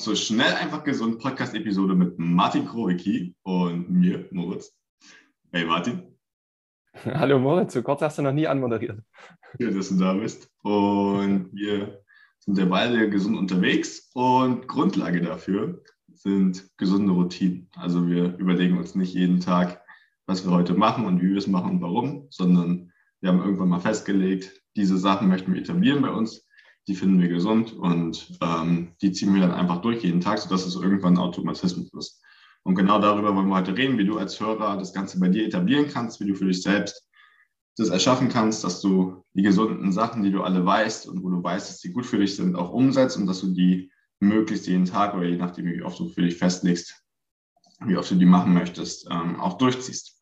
Zur Schnell einfach gesund Podcast-Episode mit Martin Krowicki und mir, Moritz. Hey Martin. Hallo Moritz, so kurz hast du noch nie anmoderiert. Schön, dass du da bist. Und wir sind ja beide gesund unterwegs und Grundlage dafür sind gesunde Routinen. Also wir überlegen uns nicht jeden Tag, was wir heute machen und wie wir es machen und warum, sondern wir haben irgendwann mal festgelegt, diese Sachen möchten wir etablieren bei uns, die finden wir gesund und ähm, die ziehen wir dann einfach durch jeden Tag, sodass es irgendwann Automatismus ist. Und genau darüber wollen wir heute reden, wie du als Hörer das Ganze bei dir etablieren kannst, wie du für dich selbst das erschaffen kannst, dass du die gesunden Sachen, die du alle weißt und wo du weißt, dass die gut für dich sind, auch umsetzt und dass du die möglichst jeden Tag oder je nachdem, wie oft du für dich festlegst, wie oft du die machen möchtest, ähm, auch durchziehst.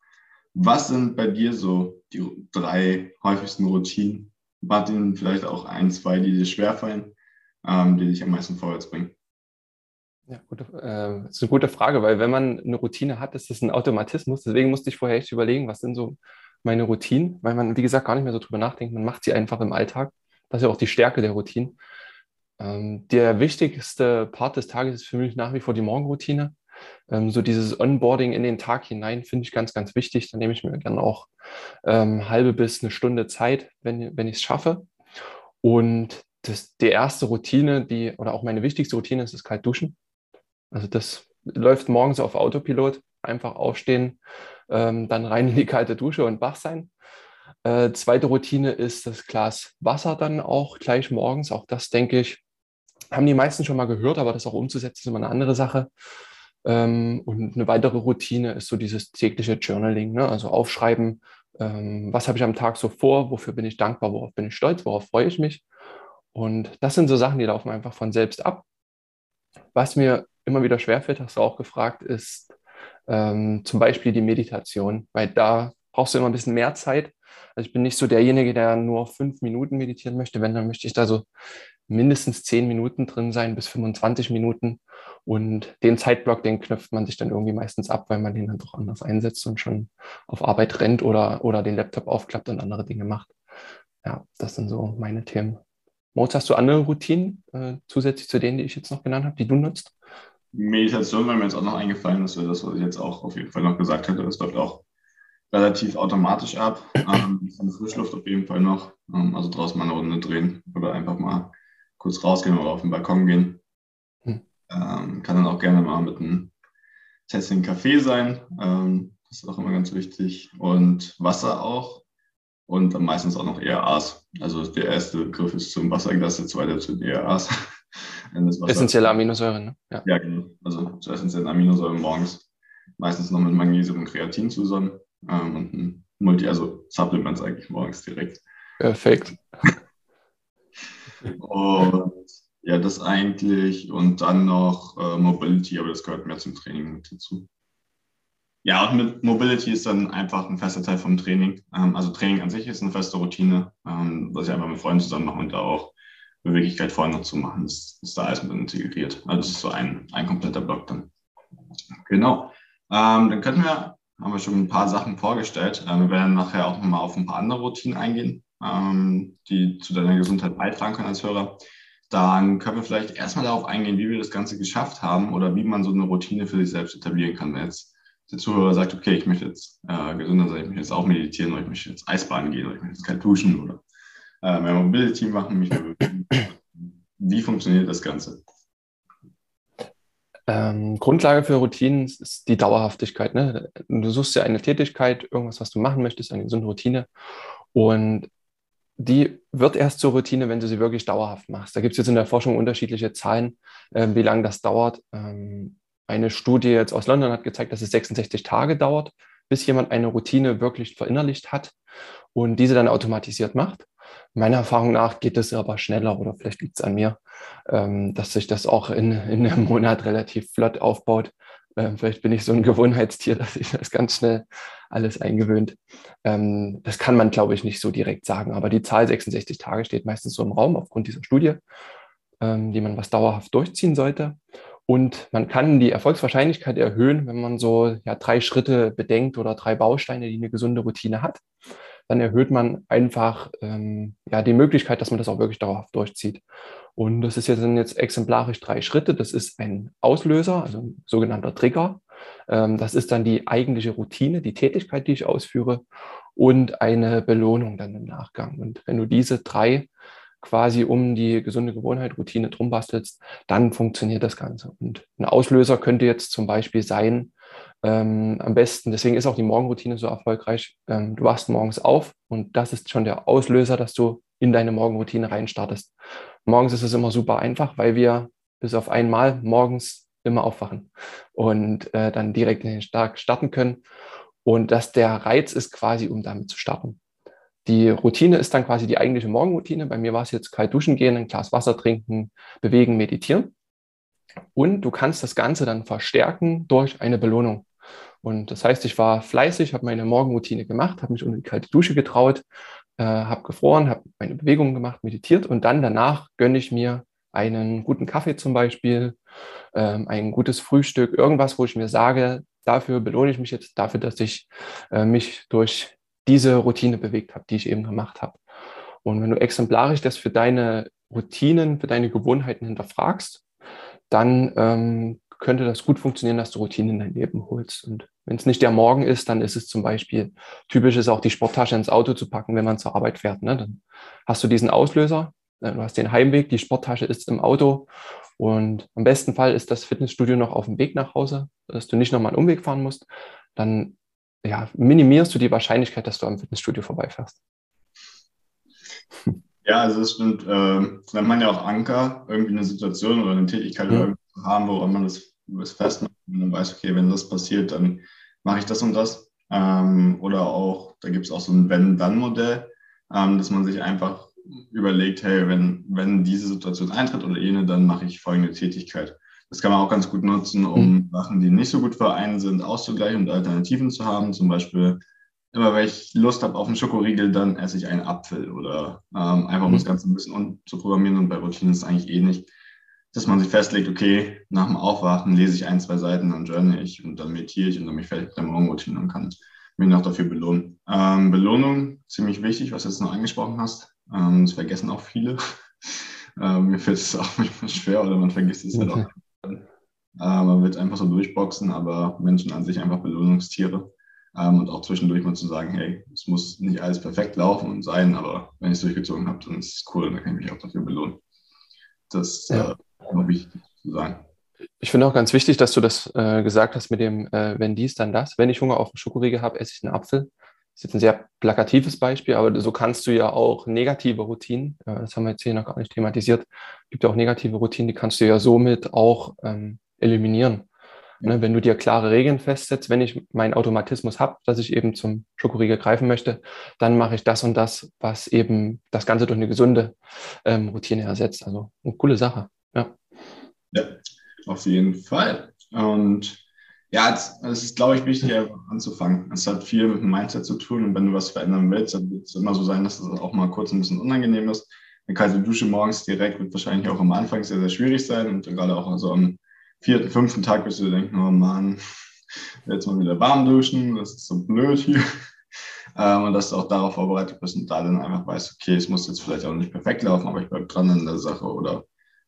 Was sind bei dir so die drei häufigsten Routinen? Martin, vielleicht auch ein, zwei, die dir schwerfallen, ähm, die dich am meisten vorwärts bringen? Ja, gute, äh, das ist eine gute Frage, weil wenn man eine Routine hat, ist das ein Automatismus. Deswegen musste ich vorher echt überlegen, was sind so meine Routinen, weil man, wie gesagt, gar nicht mehr so drüber nachdenkt. Man macht sie einfach im Alltag. Das ist ja auch die Stärke der Routinen. Ähm, der wichtigste Part des Tages ist für mich nach wie vor die Morgenroutine. Ähm, so dieses Onboarding in den Tag hinein finde ich ganz, ganz wichtig. Da nehme ich mir gerne auch ähm, halbe bis eine Stunde Zeit, wenn, wenn ich es schaffe. Und das, die erste Routine, die, oder auch meine wichtigste Routine ist das kalt duschen. Also das läuft morgens auf Autopilot. Einfach aufstehen, ähm, dann rein in die kalte Dusche und wach sein. Äh, zweite Routine ist das Glas Wasser dann auch gleich morgens. Auch das, denke ich, haben die meisten schon mal gehört, aber das auch umzusetzen ist immer eine andere Sache. Ähm, und eine weitere Routine ist so dieses tägliche Journaling, ne? also aufschreiben, ähm, was habe ich am Tag so vor, wofür bin ich dankbar, worauf bin ich stolz, worauf freue ich mich. Und das sind so Sachen, die laufen einfach von selbst ab. Was mir immer wieder schwerfällt, hast du auch gefragt, ist ähm, zum Beispiel die Meditation, weil da brauchst du immer ein bisschen mehr Zeit. Also ich bin nicht so derjenige, der nur fünf Minuten meditieren möchte. Wenn, dann möchte ich da so mindestens zehn Minuten drin sein bis 25 Minuten. Und den Zeitblock, den knüpft man sich dann irgendwie meistens ab, weil man den dann doch anders einsetzt und schon auf Arbeit rennt oder, oder den Laptop aufklappt und andere Dinge macht. Ja, das sind so meine Themen. Moritz, hast du andere Routinen äh, zusätzlich zu denen, die ich jetzt noch genannt habe, die du nutzt? Meditation war mir jetzt auch noch eingefallen, das wäre das, was ich jetzt auch auf jeden Fall noch gesagt hätte. Das läuft auch relativ automatisch ab. Ähm, Frischluft auf jeden Fall noch. Ähm, also draußen mal eine Runde drehen oder einfach mal kurz rausgehen oder auf den Balkon gehen. Hm. Ähm, kann dann auch gerne mal mit einem Tässchen Kaffee sein. Ähm, das ist auch immer ganz wichtig. Und Wasser auch. Und dann meistens auch noch ERAs. Also der erste Griff ist zum Wasserglas, der zweite zu den ERAs. Essentielle Aminosäuren, ne? Ja. ja, genau. Also zu essentiellen Aminosäuren morgens. Meistens noch mit Magnesium und Kreatin zusammen. Ähm, und ein Multi, also Supplements eigentlich morgens direkt. Perfekt. Und ja, das eigentlich und dann noch äh, Mobility, aber das gehört mehr zum Training mit dazu. Ja, und mit Mobility ist dann einfach ein fester Teil vom Training. Ähm, also Training an sich ist eine feste Routine, ähm, was ich einfach mit Freunden zusammen mache und da auch Beweglichkeit noch zu machen, ist, ist da alles mit integriert. Also das ist so ein, ein kompletter Block dann. Genau. Ähm, dann könnten wir, haben wir schon ein paar Sachen vorgestellt. Ähm, wir werden nachher auch nochmal auf ein paar andere Routinen eingehen, ähm, die zu deiner Gesundheit beitragen können als Hörer. Dann können wir vielleicht erstmal darauf eingehen, wie wir das Ganze geschafft haben oder wie man so eine Routine für sich selbst etablieren kann. Wenn jetzt der Zuhörer sagt, okay, ich möchte jetzt äh, gesünder sein, ich möchte jetzt auch meditieren oder ich möchte jetzt Eisbaden gehen oder ich möchte jetzt kalt duschen oder äh, mehr Mobility machen, mich mehr Wie funktioniert das Ganze? Ähm, Grundlage für Routinen ist die Dauerhaftigkeit. Ne? Du suchst ja eine Tätigkeit, irgendwas, was du machen möchtest, eine gesunde Routine. Und die wird erst zur Routine, wenn du sie wirklich dauerhaft machst. Da gibt es jetzt in der Forschung unterschiedliche Zahlen, äh, wie lange das dauert. Ähm, eine Studie jetzt aus London hat gezeigt, dass es 66 Tage dauert, bis jemand eine Routine wirklich verinnerlicht hat und diese dann automatisiert macht. Meiner Erfahrung nach geht es aber schneller oder vielleicht liegt es an mir, ähm, dass sich das auch in, in einem Monat relativ flott aufbaut. Ähm, vielleicht bin ich so ein Gewohnheitstier, dass sich das ganz schnell alles eingewöhnt. Ähm, das kann man, glaube ich, nicht so direkt sagen, aber die Zahl 66 Tage steht meistens so im Raum aufgrund dieser Studie, ähm, die man was dauerhaft durchziehen sollte. Und man kann die Erfolgswahrscheinlichkeit erhöhen, wenn man so ja, drei Schritte bedenkt oder drei Bausteine, die eine gesunde Routine hat. Dann erhöht man einfach ähm, ja, die Möglichkeit, dass man das auch wirklich dauerhaft durchzieht. Und das ist jetzt, sind jetzt exemplarisch drei Schritte. Das ist ein Auslöser, also ein sogenannter Trigger. Ähm, das ist dann die eigentliche Routine, die Tätigkeit, die ich ausführe und eine Belohnung dann im Nachgang. Und wenn du diese drei quasi um die gesunde Gewohnheit, Routine drum bastelst, dann funktioniert das Ganze. Und ein Auslöser könnte jetzt zum Beispiel sein, ähm, am besten, deswegen ist auch die Morgenroutine so erfolgreich, ähm, du wachst morgens auf und das ist schon der Auslöser, dass du in deine Morgenroutine reinstartest. Morgens ist es immer super einfach, weil wir bis auf einmal morgens immer aufwachen und äh, dann direkt in den Tag starten können. Und dass der Reiz ist quasi, um damit zu starten. Die Routine ist dann quasi die eigentliche Morgenroutine. Bei mir war es jetzt kalt duschen gehen, ein Glas Wasser trinken, bewegen, meditieren. Und du kannst das Ganze dann verstärken durch eine Belohnung. Und das heißt, ich war fleißig, habe meine Morgenroutine gemacht, habe mich unter die kalte Dusche getraut, äh, habe gefroren, habe meine Bewegungen gemacht, meditiert und dann danach gönne ich mir einen guten Kaffee zum Beispiel, ähm, ein gutes Frühstück, irgendwas, wo ich mir sage, dafür belohne ich mich jetzt, dafür, dass ich äh, mich durch diese Routine bewegt habe, die ich eben gemacht habe. Und wenn du exemplarisch das für deine Routinen, für deine Gewohnheiten hinterfragst, dann ähm, könnte das gut funktionieren, dass du Routinen in dein Leben holst. Und wenn es nicht der Morgen ist, dann ist es zum Beispiel typisch ist auch die Sporttasche ins Auto zu packen, wenn man zur Arbeit fährt. Ne? Dann hast du diesen Auslöser, äh, du hast den Heimweg, die Sporttasche ist im Auto und am besten Fall ist das Fitnessstudio noch auf dem Weg nach Hause, dass du nicht nochmal einen Umweg fahren musst. Dann ja, minimierst du die Wahrscheinlichkeit, dass du am Fitnessstudio vorbeifährst. Ja, also es stimmt. Äh, nennt man ja auch Anker, irgendwie eine Situation oder eine Tätigkeit mhm. zu haben, woran man das, das festmacht und dann weiß, okay, wenn das passiert, dann mache ich das und das. Ähm, oder auch, da gibt es auch so ein Wenn-Dann-Modell, ähm, dass man sich einfach überlegt, hey, wenn, wenn diese Situation eintritt oder jene, dann mache ich folgende Tätigkeit. Das kann man auch ganz gut nutzen, um mhm. Sachen, die nicht so gut vereint sind, auszugleichen und Alternativen zu haben. Zum Beispiel, immer wenn ich Lust habe auf einen Schokoriegel, dann esse ich einen Apfel oder ähm, einfach um das mhm. Ganze ein bisschen umzuprogrammieren. Und bei Routinen ist es eigentlich eh nicht, dass man sich festlegt, okay, nach dem Aufwachen lese ich ein, zwei Seiten, dann journal ich und dann meditiere ich und dann bin ich fertig mit der Morgenroutine und kann mich noch dafür belohnen. Ähm, Belohnung, ziemlich wichtig, was du jetzt noch angesprochen hast. Ähm, das vergessen auch viele. ähm, mir fällt es auch manchmal schwer oder man vergisst es halt auch. Äh, man wird einfach so durchboxen, aber Menschen an sich einfach Belohnungstiere. Ähm, und auch zwischendurch mal zu sagen, hey, es muss nicht alles perfekt laufen und sein, aber wenn ich es durchgezogen habe, dann ist es cool und dann kann ich mich auch dafür belohnen. Das ja. äh, noch wichtig zu sagen. Ich finde auch ganz wichtig, dass du das äh, gesagt hast mit dem, äh, wenn dies, dann das. Wenn ich Hunger auf einen Schokoriegel habe, esse ich einen Apfel. Das ist jetzt ein sehr plakatives Beispiel, aber so kannst du ja auch negative Routinen, äh, das haben wir jetzt hier noch gar nicht thematisiert, gibt ja auch negative Routinen, die kannst du ja somit auch ähm, eliminieren. Ne, wenn du dir klare Regeln festsetzt, wenn ich meinen Automatismus habe, dass ich eben zum Schokoriegel greifen möchte, dann mache ich das und das, was eben das Ganze durch eine gesunde ähm, Routine ersetzt. Also eine coole Sache. Ja. Ja, auf jeden Fall. Und ja, es, ist, glaube ich, wichtig, anzufangen. Es hat viel mit dem Mindset zu tun und wenn du was verändern willst, dann wird es immer so sein, dass es auch mal kurz ein bisschen unangenehm ist. Eine kalte Dusche morgens direkt wird wahrscheinlich auch am Anfang sehr, sehr schwierig sein und gerade auch so am vierten, fünften Tag wirst du denken, oh Mann, jetzt mal wieder warm duschen, das ist so blöd hier. Ähm, und dass du auch darauf vorbereitet bist und da dann einfach weißt, okay, es muss jetzt vielleicht auch nicht perfekt laufen, aber ich bleibe dran in der Sache oder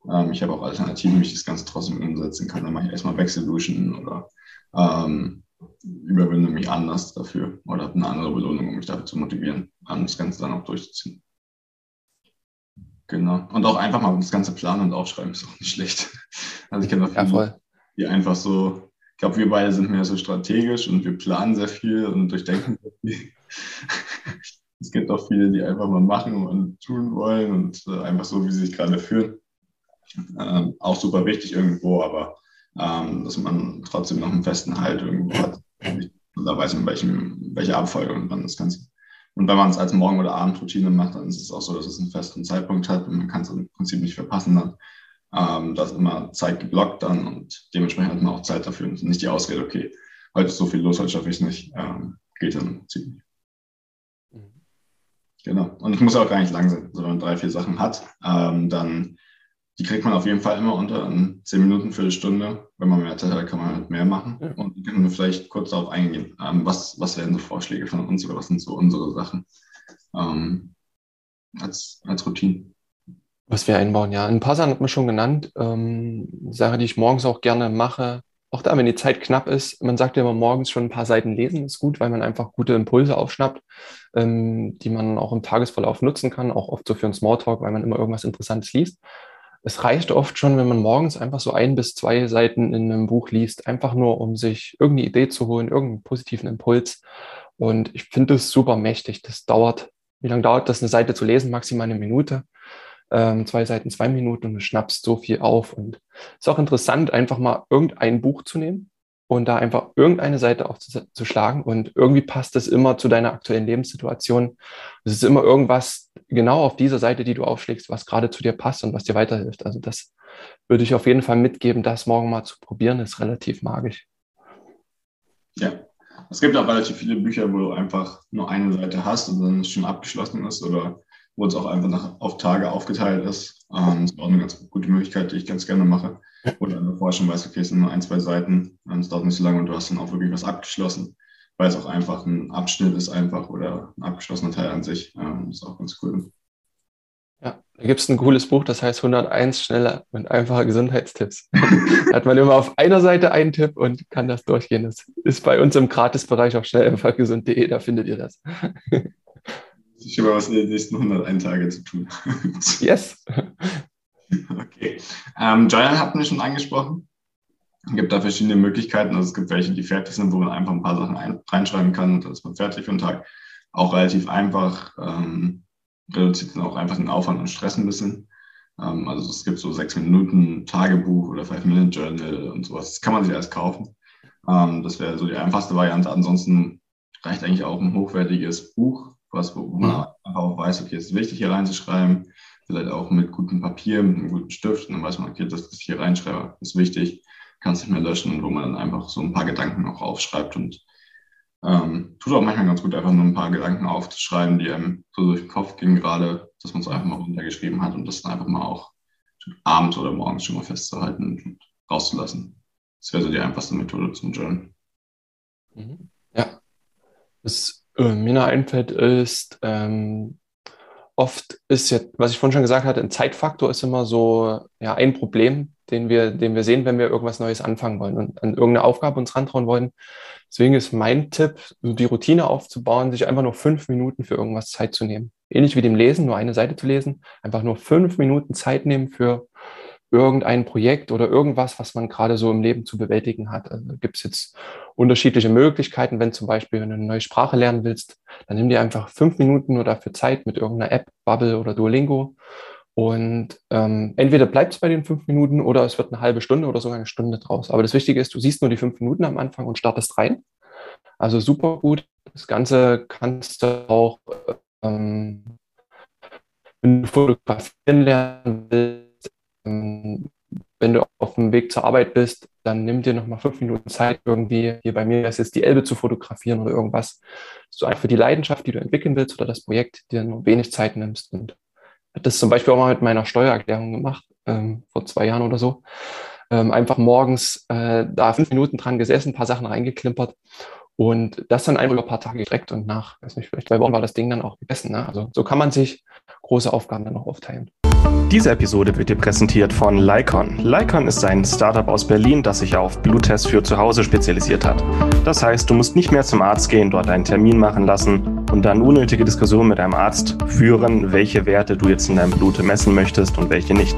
ähm, ich habe auch Alternativen, wie ich das Ganze trotzdem umsetzen kann. Dann mache ich erstmal Wechselduschen oder ähm, überwinde mich anders dafür oder habe eine andere Belohnung, um mich dafür zu motivieren, um das Ganze dann auch durchzuziehen. Genau. Und auch einfach mal das ganze planen und aufschreiben ist auch nicht schlecht. Also ich kenne auch viele, ja, die einfach so, ich glaube, wir beide sind mehr so strategisch und wir planen sehr viel und durchdenken sehr viel. es gibt auch viele, die einfach mal machen und tun wollen und äh, einfach so, wie sie sich gerade fühlen. Ähm, auch super wichtig irgendwo, aber ähm, dass man trotzdem noch einen festen Halt irgendwo hat. Und da weiß man, welchem, welche Abfolge und wann das Ganze Und wenn man es als Morgen- oder Abendroutine macht, dann ist es auch so, dass es einen festen Zeitpunkt hat und man kann es im Prinzip nicht verpassen dann. Ähm, da ist immer Zeit geblockt dann und dementsprechend hat man auch Zeit dafür und nicht die Ausrede, okay, heute ist so viel los, heute schaffe ich es nicht. Ähm, geht dann ziemlich. Mhm. Genau. Und es muss auch gar nicht lang sein. Also wenn man drei, vier Sachen hat, ähm, dann die kriegt man auf jeden Fall immer unter in zehn Minuten, Viertelstunde. Wenn man mehr Zeit hat, kann man halt mehr machen. Ja. Und die können wir vielleicht kurz darauf eingehen. Ähm, was, was wären so Vorschläge von uns oder was sind so unsere Sachen ähm, als, als Routine? Was wir einbauen, ja. Ein paar Sachen hat man schon genannt. Ähm, Sache, die ich morgens auch gerne mache, auch da, wenn die Zeit knapp ist, man sagt ja immer morgens schon ein paar Seiten lesen, ist gut, weil man einfach gute Impulse aufschnappt, ähm, die man auch im Tagesverlauf nutzen kann, auch oft so für einen Smalltalk, weil man immer irgendwas Interessantes liest. Es reicht oft schon, wenn man morgens einfach so ein bis zwei Seiten in einem Buch liest, einfach nur, um sich irgendeine Idee zu holen, irgendeinen positiven Impuls. Und ich finde das super mächtig. Das dauert, wie lange dauert das, eine Seite zu lesen? Maximal eine Minute ähm, zwei Seiten, zwei Minuten und du schnappst so viel auf. Und es ist auch interessant, einfach mal irgendein Buch zu nehmen und da einfach irgendeine Seite aufzuschlagen und irgendwie passt es immer zu deiner aktuellen Lebenssituation. Es ist immer irgendwas genau auf dieser Seite, die du aufschlägst, was gerade zu dir passt und was dir weiterhilft. Also das würde ich auf jeden Fall mitgeben, das morgen mal zu probieren, ist relativ magisch. Ja, es gibt auch relativ viele Bücher, wo du einfach nur eine Seite hast und dann schon abgeschlossen ist oder wo es auch einfach nach, auf Tage aufgeteilt ist. Ähm, das ist auch eine ganz gute Möglichkeit, die ich ganz gerne mache. Oder du vorher schon weißt, okay, es sind nur ein, zwei Seiten, ähm, es dauert nicht so lange und du hast dann auch wirklich was abgeschlossen, weil es auch einfach ein Abschnitt ist einfach oder ein abgeschlossener Teil an sich. Ähm, das ist auch ganz cool. Ja, da gibt es ein cooles Buch, das heißt 101 schneller und einfache Gesundheitstipps. da hat man immer auf einer Seite einen Tipp und kann das durchgehen. Das ist bei uns im Gratisbereich auf schnell einfach gesund.de, da findet ihr das. Ich habe was in den nächsten 101 Tage zu tun. yes. Okay. Ähm, Journal hatten wir schon angesprochen. Es gibt da verschiedene Möglichkeiten. Also es gibt welche, die fertig sind, wo man einfach ein paar Sachen ein, reinschreiben kann. Dann ist man fertig für den Tag. Auch relativ einfach. Ähm, reduziert dann auch einfach den Aufwand und Stress ein bisschen. Ähm, also es gibt so sechs Minuten Tagebuch oder Five Minute Journal und sowas. Das kann man sich erst kaufen. Ähm, das wäre so die einfachste Variante. Ansonsten reicht eigentlich auch ein hochwertiges Buch was, wo man mhm. einfach auch weiß, okay, es ist wichtig, hier reinzuschreiben. Vielleicht auch mit gutem Papier, mit einem guten Stift. Und dann weiß man, okay, das, was ich hier reinschreibe, ist wichtig, kann es nicht mehr löschen. Wo man dann einfach so ein paar Gedanken auch aufschreibt. Und ähm, tut auch manchmal ganz gut, einfach nur ein paar Gedanken aufzuschreiben, die einem so durch den Kopf gehen gerade, dass man es einfach mal runtergeschrieben hat und das dann einfach mal auch abends oder morgens schon mal festzuhalten und rauszulassen. Das wäre so die einfachste Methode zum Journal. Mhm. Ja, das äh, mir noch einfällt, ist, ähm, oft ist jetzt, was ich vorhin schon gesagt hatte, ein Zeitfaktor ist immer so ja, ein Problem, den wir, den wir sehen, wenn wir irgendwas Neues anfangen wollen und an irgendeine Aufgabe uns rantrauen wollen. Deswegen ist mein Tipp, die Routine aufzubauen, sich einfach nur fünf Minuten für irgendwas Zeit zu nehmen. Ähnlich wie dem Lesen, nur eine Seite zu lesen, einfach nur fünf Minuten Zeit nehmen für irgendein Projekt oder irgendwas, was man gerade so im Leben zu bewältigen hat. Also gibt es jetzt unterschiedliche Möglichkeiten, wenn zum Beispiel wenn du eine neue Sprache lernen willst, dann nimm dir einfach fünf Minuten nur dafür Zeit mit irgendeiner App, Bubble oder Duolingo. Und ähm, entweder bleibt es bei den fünf Minuten oder es wird eine halbe Stunde oder sogar eine Stunde draus. Aber das Wichtige ist, du siehst nur die fünf Minuten am Anfang und startest rein. Also super gut. Das Ganze kannst du auch, ähm, wenn du fotografieren lernen willst, wenn du auf dem Weg zur Arbeit bist, dann nimm dir nochmal fünf Minuten Zeit, irgendwie, hier bei mir ist es die Elbe zu fotografieren oder irgendwas, du einfach für die Leidenschaft, die du entwickeln willst oder das Projekt, dir nur wenig Zeit nimmst. Und habe das zum Beispiel auch mal mit meiner Steuererklärung gemacht, ähm, vor zwei Jahren oder so. Ähm, einfach morgens äh, da fünf Minuten dran gesessen, ein paar Sachen reingeklimpert und das dann einfach über ein paar Tage gestreckt und nach, weiß nicht, vielleicht zwei Wochen war das Ding dann auch gegessen. Ne? Also so kann man sich große Aufgaben dann auch aufteilen. Diese Episode wird dir präsentiert von Lycon. Lycon ist ein Startup aus Berlin, das sich auf Bluttests für zu Hause spezialisiert hat. Das heißt, du musst nicht mehr zum Arzt gehen, dort einen Termin machen lassen und dann unnötige Diskussionen mit deinem Arzt führen, welche Werte du jetzt in deinem Blut messen möchtest und welche nicht.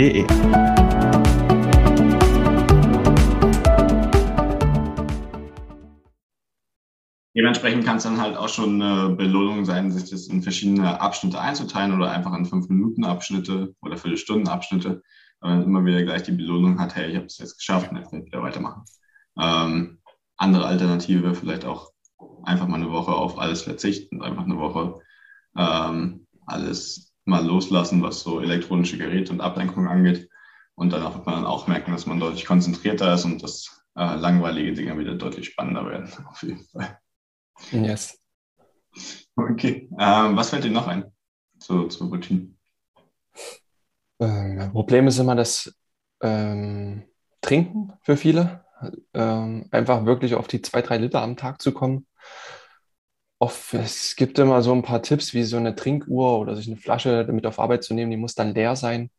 L-Y-K-O-N.de. Dementsprechend kann es dann halt auch schon eine Belohnung sein, sich das in verschiedene Abschnitte einzuteilen oder einfach in fünf Minuten Abschnitte oder Viertelstunden Abschnitte, weil man immer wieder gleich die Belohnung hat, hey, ich habe es jetzt geschafft und jetzt kann ich wieder weitermachen. Ähm, andere Alternative vielleicht auch einfach mal eine Woche auf alles verzichten einfach eine Woche ähm, alles mal loslassen, was so elektronische Geräte und Ablenkung angeht. Und danach wird man dann auch merken, dass man deutlich konzentrierter ist und dass äh, langweilige Dinge wieder deutlich spannender werden, auf jeden Fall. Yes. Okay. Ähm, was fällt dir noch ein zu, zu Routinen? Ähm, Problem ist immer das ähm, Trinken für viele. Ähm, einfach wirklich auf die zwei, drei Liter am Tag zu kommen. Oft, es gibt immer so ein paar Tipps, wie so eine Trinkuhr oder sich eine Flasche mit auf Arbeit zu nehmen, die muss dann leer sein.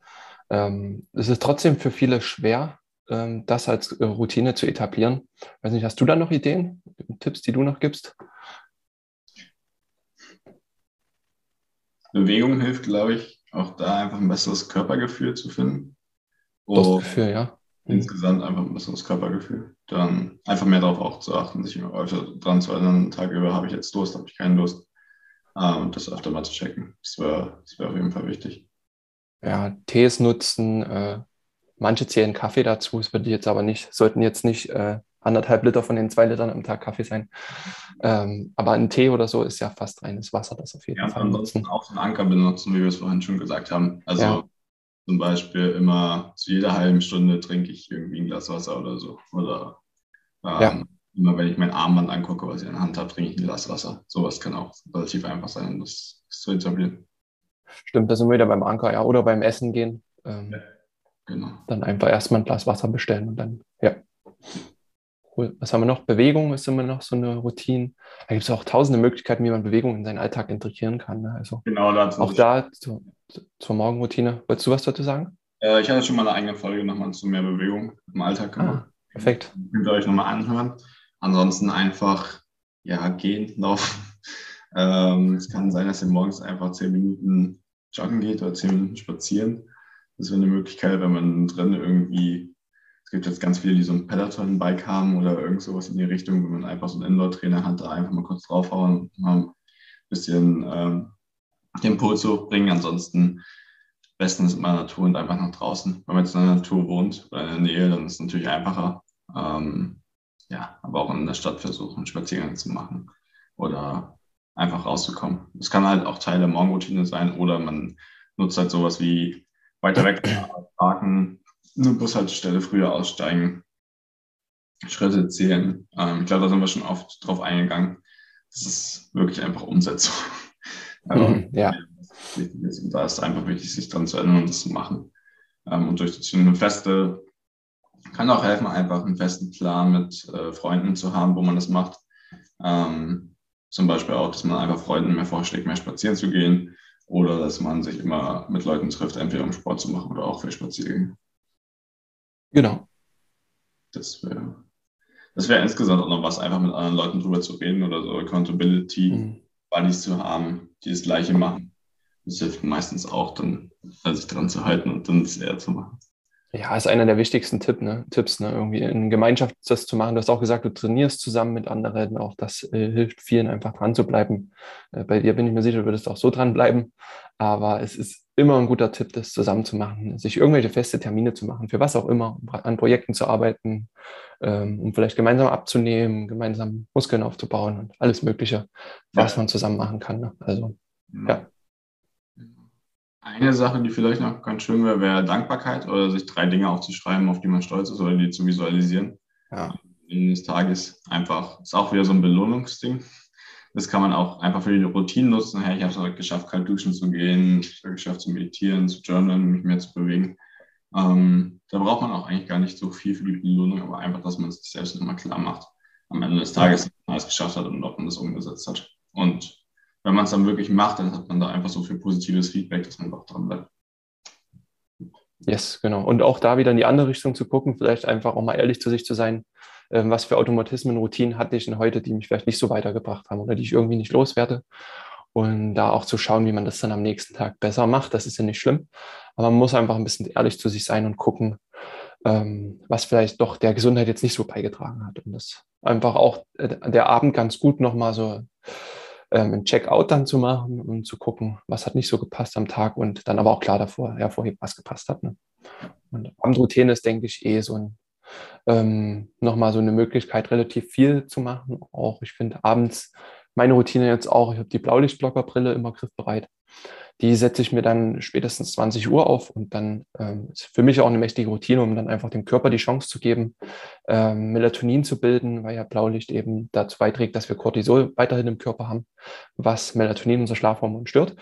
Ähm, es ist trotzdem für viele schwer, ähm, das als äh, Routine zu etablieren. Weiß nicht, hast du da noch Ideen, Tipps, die du noch gibst? Bewegung hilft, glaube ich, auch da einfach ein besseres Körpergefühl zu finden. Das Gefühl, ja. Insgesamt einfach ein besseres Körpergefühl. Dann einfach mehr darauf auch zu achten, sich immer öfter dran zu erinnern, Tag über habe ich jetzt Durst, habe ich keinen Durst. Ähm, und das öfter mal zu checken. Das wäre das wär auf jeden Fall wichtig. Ja, Tees nutzen, äh, manche zählen Kaffee dazu, es würde jetzt aber nicht, sollten jetzt nicht äh, anderthalb Liter von den zwei Litern am Tag Kaffee sein. Ähm, aber ein Tee oder so ist ja fast reines Wasser, das auf jeden ja, Fall. Ansonsten auch einen Anker benutzen, wie wir es vorhin schon gesagt haben. Also ja. zum Beispiel immer zu jeder halben Stunde trinke ich irgendwie ein Glas Wasser oder so. Oder ähm, ja. immer wenn ich mein Armband angucke, was ich in der Hand habe, trinke ich ein Glas Wasser. Sowas kann auch relativ einfach sein, um das, zu etablieren. Stimmt, da sind wir wieder beim Anker, ja. Oder beim Essen gehen. Ähm, ja, genau. Dann einfach erstmal ein Glas Wasser bestellen und dann, ja. Cool. Was haben wir noch? Bewegung ist immer noch so eine Routine. Da gibt es auch tausende Möglichkeiten, wie man Bewegung in seinen Alltag integrieren kann. Ne? Also genau, auch da zu, zur Morgenroutine. Wolltest du was dazu sagen? Äh, ich hatte schon mal eine eigene Folge nochmal zu mehr Bewegung im Alltag gemacht. Ah, perfekt. Könnt ihr euch nochmal anhören. Ansonsten einfach ja, gehen, laufen. ähm, es kann sein, dass ihr morgens einfach zehn Minuten joggen geht oder zehn Minuten spazieren. Das wäre eine Möglichkeit, wenn man drin irgendwie es gibt jetzt ganz viele, die so ein Peloton-Bike haben oder irgend sowas in die Richtung, wenn man einfach so einen Indoor-Trainer hat, da einfach mal kurz draufhauen und mal ein bisschen ähm, den Puls hochbringen. Ansonsten bestens in der Natur und einfach nach draußen. Wenn man jetzt in der Natur wohnt oder in der Nähe, dann ist es natürlich einfacher. Ähm, ja, aber auch in der Stadt versuchen, Spaziergänge zu machen oder einfach rauszukommen. Es kann halt auch Teil der Morgenroutine sein oder man nutzt halt sowas wie weiter weg parken, eine Bushaltestelle früher aussteigen, Schritte zählen. Ähm, ich glaube, da sind wir schon oft drauf eingegangen. Das ist wirklich einfach Umsetzung. Mhm, ja. Und da ist einfach wichtig, sich dran zu erinnern und das zu machen. Ähm, und durchzuziehen. Eine feste kann auch helfen, einfach einen festen Plan mit äh, Freunden zu haben, wo man das macht. Ähm, zum Beispiel auch, dass man einfach Freunden mehr vorschlägt, mehr spazieren zu gehen oder dass man sich immer mit Leuten trifft, entweder um Sport zu machen oder auch für Spaziergänge. Genau. Das wäre das wäre insgesamt auch noch was, einfach mit anderen Leuten drüber zu reden oder so Accountability mhm. Buddies zu haben, die das Gleiche machen. Das hilft meistens auch, dann sich dran zu halten und dann es eher zu machen. Ja, ist einer der wichtigsten Tipp, ne? Tipps, ne? irgendwie in Gemeinschaft das zu machen. Du hast auch gesagt, du trainierst zusammen mit anderen. Auch das äh, hilft vielen, einfach dran zu bleiben. Äh, bei dir bin ich mir sicher, du würdest auch so dran bleiben. Aber es ist immer ein guter Tipp, das zusammen zu machen, sich irgendwelche feste Termine zu machen, für was auch immer, an Projekten zu arbeiten, ähm, um vielleicht gemeinsam abzunehmen, gemeinsam Muskeln aufzubauen und alles Mögliche, was ja. man zusammen machen kann. Ne? Also, ja. Eine Sache, die vielleicht noch ganz schön wäre, wäre Dankbarkeit oder sich drei Dinge aufzuschreiben, auf die man stolz ist oder die zu visualisieren. Ja. Ende des Tages einfach, ist auch wieder so ein Belohnungsding. Das kann man auch einfach für die Routine nutzen. Hey, ich habe es heute geschafft, kalt duschen zu gehen, ich habe es geschafft zu meditieren, zu journalen, mich mehr zu bewegen. Ähm, da braucht man auch eigentlich gar nicht so viel für die Belohnung, aber einfach, dass man es sich selbst nochmal klar macht. Am Ende des Tages, dass man alles geschafft hat und ob man das umgesetzt hat. Und wenn man es dann wirklich macht, dann hat man da einfach so viel positives Feedback, dass man auch dran bleibt. Yes, genau. Und auch da wieder in die andere Richtung zu gucken, vielleicht einfach auch mal ehrlich zu sich zu sein, ähm, was für Automatismen, Routinen hatte ich denn heute, die mich vielleicht nicht so weitergebracht haben oder die ich irgendwie nicht loswerde. Und da auch zu schauen, wie man das dann am nächsten Tag besser macht, das ist ja nicht schlimm. Aber man muss einfach ein bisschen ehrlich zu sich sein und gucken, ähm, was vielleicht doch der Gesundheit jetzt nicht so beigetragen hat. Und das einfach auch äh, der Abend ganz gut nochmal so ähm, ein Checkout dann zu machen und zu gucken, was hat nicht so gepasst am Tag und dann aber auch klar davor hervorheben, was gepasst hat. Ne? Und Abendroutine ist, denke ich, eh so ein ähm, nochmal so eine Möglichkeit, relativ viel zu machen. Auch ich finde abends meine Routine jetzt auch, ich habe die Blaulichtblockerbrille immer griffbereit. Die setze ich mir dann spätestens 20 Uhr auf und dann ähm, ist für mich auch eine mächtige Routine, um dann einfach dem Körper die Chance zu geben, ähm, Melatonin zu bilden, weil ja Blaulicht eben dazu beiträgt, dass wir Cortisol weiterhin im Körper haben, was Melatonin, unser Schlafhormon, stört.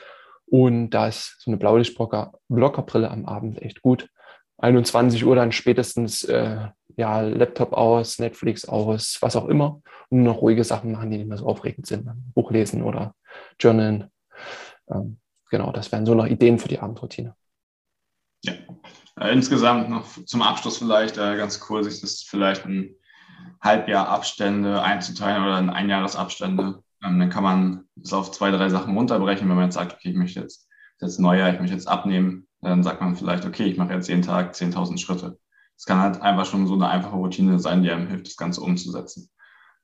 Und da ist so eine Blaulichtblockerbrille am Abend echt gut. 21 Uhr dann spätestens äh, ja, Laptop aus, Netflix aus, was auch immer. Und nur noch ruhige Sachen machen, die nicht mehr so aufregend sind. Buch lesen oder Journalen. Ähm, genau, das wären so noch Ideen für die Abendroutine. Ja, äh, insgesamt noch zum Abschluss vielleicht äh, ganz cool, sich das vielleicht in Halbjahrabstände einzuteilen oder in Einjahresabstände. Ähm, dann kann man das auf zwei, drei Sachen runterbrechen, wenn man jetzt sagt, okay, ich möchte jetzt, jetzt Neujahr, ich möchte jetzt abnehmen, dann sagt man vielleicht, okay, ich mache jetzt jeden Tag 10.000 Schritte. Es kann halt einfach schon so eine einfache Routine sein, die einem hilft, das Ganze umzusetzen.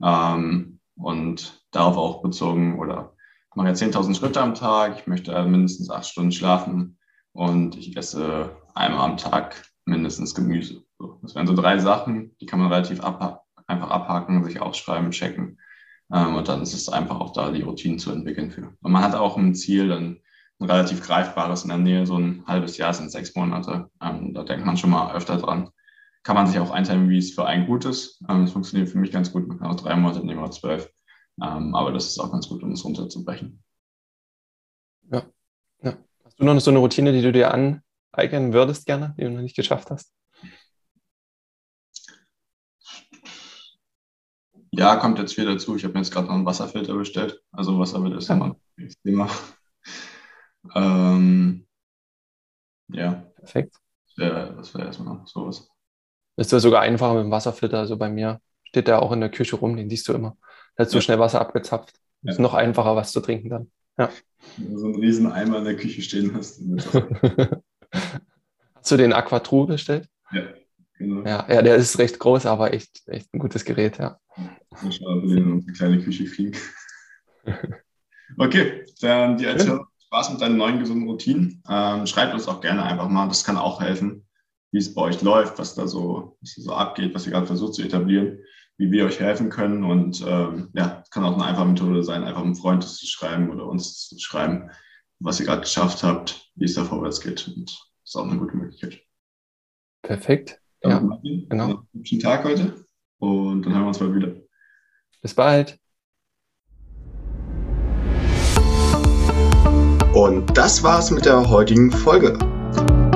Ähm, und darauf auch bezogen, oder ich mache jetzt 10.000 Schritte am Tag, ich möchte mindestens acht Stunden schlafen und ich esse einmal am Tag mindestens Gemüse. Das wären so drei Sachen, die kann man relativ abha einfach abhaken, sich aufschreiben, checken. Ähm, und dann ist es einfach auch da, die Routinen zu entwickeln für. Und man hat auch ein Ziel, dann ein relativ greifbares in der Nähe, so ein halbes Jahr sind sechs Monate. Ähm, da denkt man schon mal öfter dran. Kann man sich auch einteilen, wie es für einen gut ist. Ähm, das funktioniert für mich ganz gut. Man kann auch drei Monate nehmen oder zwölf. Ähm, aber das ist auch ganz gut, um es runterzubrechen. Ja. ja. Hast du noch so eine Routine, die du dir aneignen würdest gerne, die du noch nicht geschafft hast? Ja, kommt jetzt viel dazu. Ich habe mir jetzt gerade noch einen Wasserfilter bestellt. Also Wasserfilter ist immer ein Thema. Ähm, ja. Perfekt. Das wäre wär erstmal noch sowas. Ist das sogar einfacher mit dem Wasserfilter. Also bei mir steht der auch in der Küche rum, den siehst du immer. Da hat so ja. schnell Wasser abgezapft. Ja. Ist noch einfacher, was zu trinken dann. Ja. Wenn du so einen riesen Eimer in der Küche stehen hast. hast du den Aquatru bestellt? Ja, genau. Ja, ja, der ist recht groß, aber echt, echt ein gutes Gerät, ja. Mal schauen, ob wir in unsere kleine Küche kriegen. Okay, dann die Erzählung. Spaß mit deinen neuen gesunden Routinen. Ähm, schreibt uns auch gerne einfach mal, das kann auch helfen, wie es bei euch läuft, was da so, was da so abgeht, was ihr gerade versucht zu etablieren, wie wir euch helfen können. Und ähm, ja, es kann auch eine einfache Methode sein, einfach einem Freund das zu schreiben oder uns zu schreiben, was ihr gerade geschafft habt, wie es da vorwärts geht. Und das ist auch eine gute Möglichkeit. Perfekt. Ja, Martin, genau. Einen guten Tag heute und dann hören wir uns mal wieder. Bis bald. Und das war's mit der heutigen Folge.